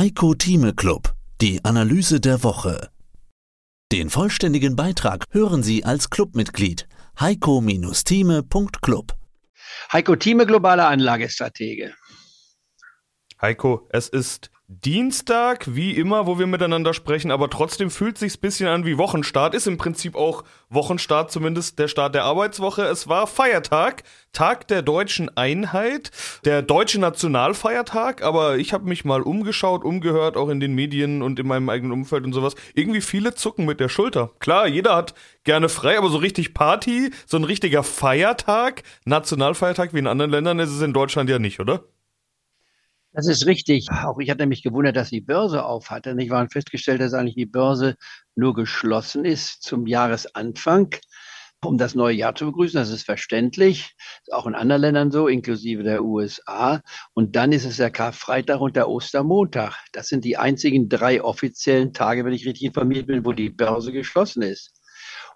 Heiko Thieme Club, die Analyse der Woche. Den vollständigen Beitrag hören Sie als Clubmitglied heiko-thieme.club. Heiko Thieme, globale Anlagestratege. Heiko, es ist Dienstag, wie immer, wo wir miteinander sprechen, aber trotzdem fühlt sich's bisschen an wie Wochenstart. Ist im Prinzip auch Wochenstart, zumindest der Start der Arbeitswoche. Es war Feiertag, Tag der deutschen Einheit, der deutsche Nationalfeiertag, aber ich habe mich mal umgeschaut, umgehört, auch in den Medien und in meinem eigenen Umfeld und sowas. Irgendwie viele zucken mit der Schulter. Klar, jeder hat gerne frei, aber so richtig Party, so ein richtiger Feiertag, Nationalfeiertag wie in anderen Ländern ist es in Deutschland ja nicht, oder? Das ist richtig. Auch ich hatte mich gewundert, dass die Börse auf hatte. Ich war festgestellt, dass eigentlich die Börse nur geschlossen ist zum Jahresanfang, um das neue Jahr zu begrüßen. Das ist verständlich. Ist auch in anderen Ländern so, inklusive der USA. Und dann ist es der Karfreitag und der Ostermontag. Das sind die einzigen drei offiziellen Tage, wenn ich richtig informiert bin, wo die Börse geschlossen ist.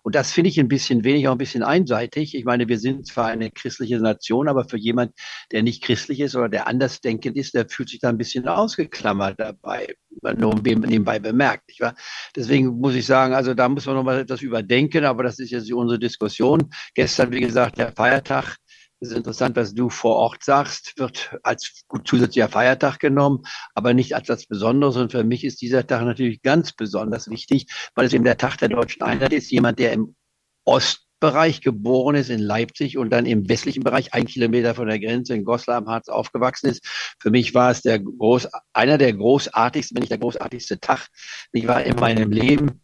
Und das finde ich ein bisschen wenig, auch ein bisschen einseitig. Ich meine, wir sind zwar eine christliche Nation, aber für jemand, der nicht christlich ist oder der andersdenkend ist, der fühlt sich da ein bisschen ausgeklammert dabei, nur nebenbei bemerkt. Nicht wahr? Deswegen muss ich sagen, also da muss man noch mal etwas überdenken, aber das ist jetzt unsere Diskussion. Gestern, wie gesagt, der Feiertag es ist interessant, was du vor Ort sagst, wird als zusätzlicher Feiertag genommen, aber nicht als das Besonderes. Und für mich ist dieser Tag natürlich ganz besonders wichtig, weil es eben der Tag der deutschen Einheit ist. Jemand, der im Ostbereich geboren ist, in Leipzig und dann im westlichen Bereich, ein Kilometer von der Grenze in Goslar am Harz aufgewachsen ist. Für mich war es der groß, einer der großartigsten, wenn nicht der großartigste Tag, ich war in meinem Leben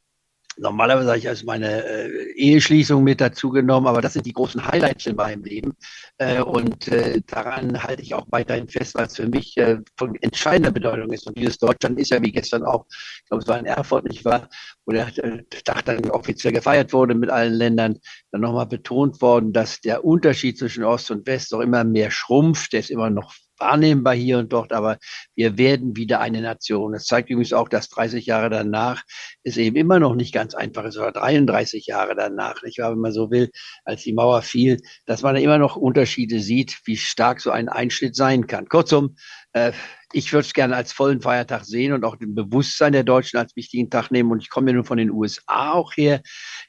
normalerweise habe ich also meine äh, Eheschließung mit dazu genommen, aber das sind die großen Highlights in meinem Leben. Äh, und äh, daran halte ich auch weiterhin fest, weil es für mich äh, von entscheidender Bedeutung ist. Und dieses Deutschland ist ja wie gestern auch, ich glaube, es war in Erfurt, nicht wahr, wo der Tag dann offiziell gefeiert wurde mit allen Ländern, dann nochmal betont worden, dass der Unterschied zwischen Ost und West auch immer mehr schrumpft. Der ist immer noch wahrnehmbar hier und dort, aber wir werden wieder eine Nation. Das zeigt übrigens auch, dass 30 Jahre danach es eben immer noch nicht ganz einfach ist, oder 33 Jahre danach, nicht wahr, wenn man so will, als die Mauer fiel, dass man immer noch Unterschiede sieht, wie stark so ein Einschnitt sein kann. Kurzum, äh, ich würde es gerne als vollen Feiertag sehen und auch den Bewusstsein der Deutschen als wichtigen Tag nehmen. Und ich komme ja nun von den USA auch her.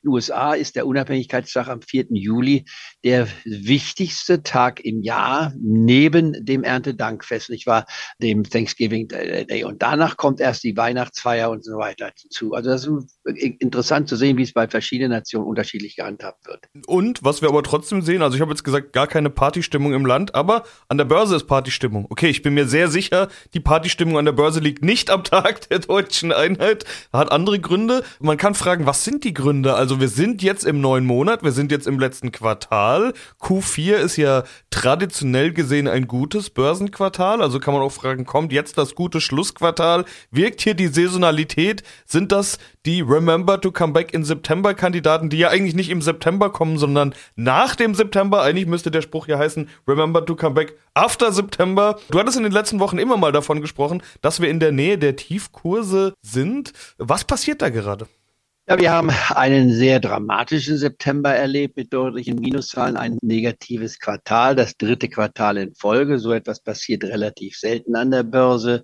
In den USA ist der Unabhängigkeitstag am 4. Juli der wichtigste Tag im Jahr neben dem Erntedankfest, nicht wahr, dem Thanksgiving Day. Und danach kommt erst die Weihnachtsfeier und so weiter dazu. Also das ist interessant zu sehen, wie es bei verschiedenen Nationen unterschiedlich gehandhabt wird. Und was wir aber trotzdem sehen, also ich habe jetzt gesagt, gar keine Partystimmung im Land, aber an der Börse ist Partystimmung. Okay, ich bin mir sehr sicher, die Partystimmung an der Börse liegt nicht am Tag der deutschen Einheit, hat andere Gründe. Man kann fragen, was sind die Gründe? Also wir sind jetzt im neuen Monat, wir sind jetzt im letzten Quartal. Q4 ist ja traditionell gesehen ein gutes Börsenquartal. Also kann man auch fragen, kommt jetzt das gute Schlussquartal? Wirkt hier die Saisonalität? Sind das die Remember to Come Back in September Kandidaten, die ja eigentlich nicht im September kommen, sondern nach dem September? Eigentlich müsste der Spruch ja heißen, Remember to Come Back after September. Du hattest in den letzten Wochen immer mal davon gesprochen, dass wir in der Nähe der Tiefkurse sind. Was passiert da gerade? Ja, wir haben einen sehr dramatischen September erlebt mit deutlichen Minuszahlen, ein negatives Quartal, das dritte Quartal in Folge. So etwas passiert relativ selten an der Börse.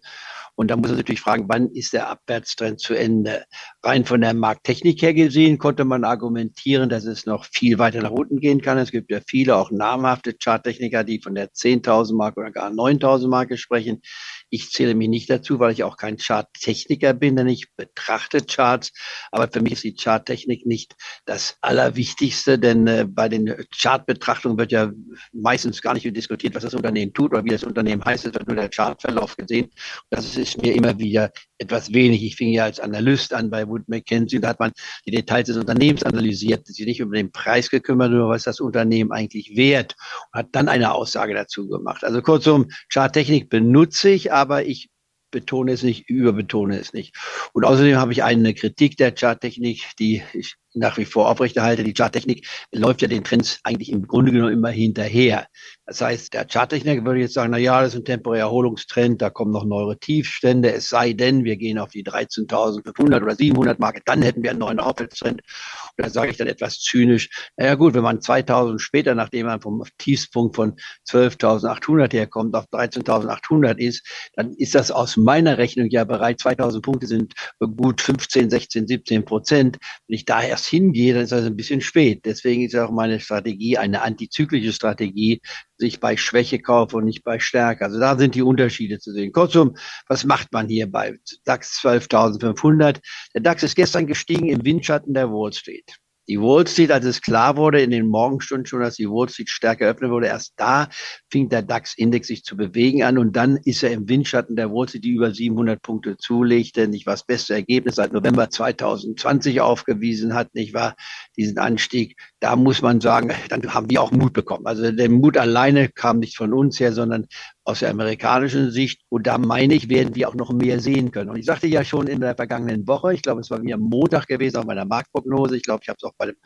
Und da muss man natürlich fragen, wann ist der Abwärtstrend zu Ende? Rein von der Markttechnik her gesehen konnte man argumentieren, dass es noch viel weiter nach unten gehen kann. Es gibt ja viele, auch namhafte Charttechniker, die von der 10.000 Mark oder gar 9.000 Marke sprechen. Ich zähle mich nicht dazu, weil ich auch kein Charttechniker bin, denn ich betrachte Charts. Aber für mich ist die Charttechnik nicht das Allerwichtigste, denn äh, bei den Chartbetrachtungen wird ja meistens gar nicht diskutiert, was das Unternehmen tut oder wie das Unternehmen heißt. Es wird nur der Chartverlauf gesehen. Das ist mir immer wieder etwas wenig. Ich fing ja als Analyst an bei Wood Mackenzie, da hat man die Details des Unternehmens analysiert, sich nicht über den Preis gekümmert, nur was das Unternehmen eigentlich wert und hat dann eine Aussage dazu gemacht. Also kurzum, Charttechnik benutze ich, aber ich betone es nicht, überbetone es nicht. Und außerdem habe ich eine Kritik der Charttechnik, die ich nach wie vor aufrechterhalte. Die Charttechnik läuft ja den Trends eigentlich im Grunde genommen immer hinterher. Das heißt, der Charttechniker würde jetzt sagen, na ja, das ist ein temporärer Erholungstrend, da kommen noch neuere Tiefstände, es sei denn, wir gehen auf die 13.500 oder 700 Marke, dann hätten wir einen neuen Aufwärtstrend. Und da sage ich dann etwas zynisch, naja gut, wenn man 2000 später, nachdem man vom Tiefspunkt von 12.800 herkommt, auf 13.800 ist, dann ist das aus meiner Rechnung ja bereits 2000 Punkte sind gut 15, 16, 17 Prozent. Wenn ich da erst hingehe, dann ist das ein bisschen spät. Deswegen ist auch meine Strategie eine antizyklische Strategie, sich bei Schwäche kaufe und nicht bei Stärke. Also da sind die Unterschiede zu sehen. Kurzum, was macht man hier bei DAX 12.500? Der DAX ist gestern gestiegen im Windschatten der Wall Street. Die Wall Street, als es klar wurde in den Morgenstunden schon, dass die Wall Street stärker öffnen wurde, erst da fing der DAX-Index sich zu bewegen an und dann ist er im Windschatten der Wall Street, die über 700 Punkte zulegte, nicht was beste Ergebnis seit November 2020 aufgewiesen hat, nicht wahr, diesen Anstieg. Da muss man sagen, dann haben wir auch Mut bekommen. Also der Mut alleine kam nicht von uns her, sondern aus der amerikanischen Sicht. Und da meine ich, werden wir auch noch mehr sehen können. Und ich sagte ja schon in der vergangenen Woche, ich glaube, es war mir Montag gewesen auf meiner Marktprognose, ich glaube, ich habe es auch bei dem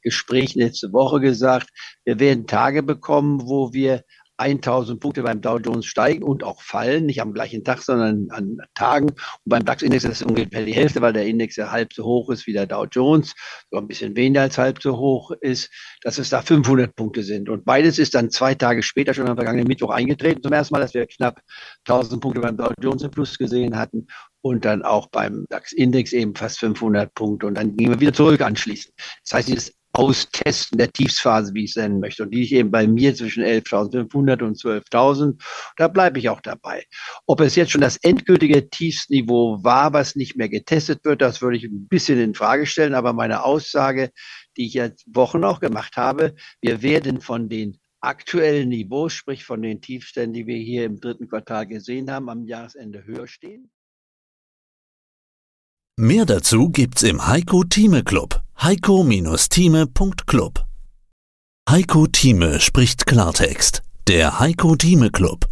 Gespräch letzte Woche gesagt, wir werden Tage bekommen, wo wir 1000 Punkte beim Dow Jones steigen und auch fallen, nicht am gleichen Tag, sondern an Tagen. Und beim DAX-Index ist es ungefähr die Hälfte, weil der Index ja halb so hoch ist wie der Dow Jones, so ein bisschen weniger als halb so hoch ist, dass es da 500 Punkte sind. Und beides ist dann zwei Tage später schon am vergangenen Mittwoch eingetreten. Zum ersten Mal, dass wir knapp 1000 Punkte beim Dow Jones im Plus gesehen hatten und dann auch beim DAX-Index eben fast 500 Punkte und dann gingen wir wieder zurück anschließend. Das heißt, dieses Austesten der Tiefsphase, wie ich es nennen möchte. Und die ich eben bei mir zwischen 11.500 und 12.000, da bleibe ich auch dabei. Ob es jetzt schon das endgültige Tiefsniveau war, was nicht mehr getestet wird, das würde ich ein bisschen in Frage stellen. Aber meine Aussage, die ich jetzt Wochen auch gemacht habe, wir werden von den aktuellen Niveaus, sprich von den Tiefständen, die wir hier im dritten Quartal gesehen haben, am Jahresende höher stehen. Mehr dazu gibt's im Heiko Thieme Club heiko-thieme.club. Heiko Thieme spricht Klartext. Der Heiko Thieme Club.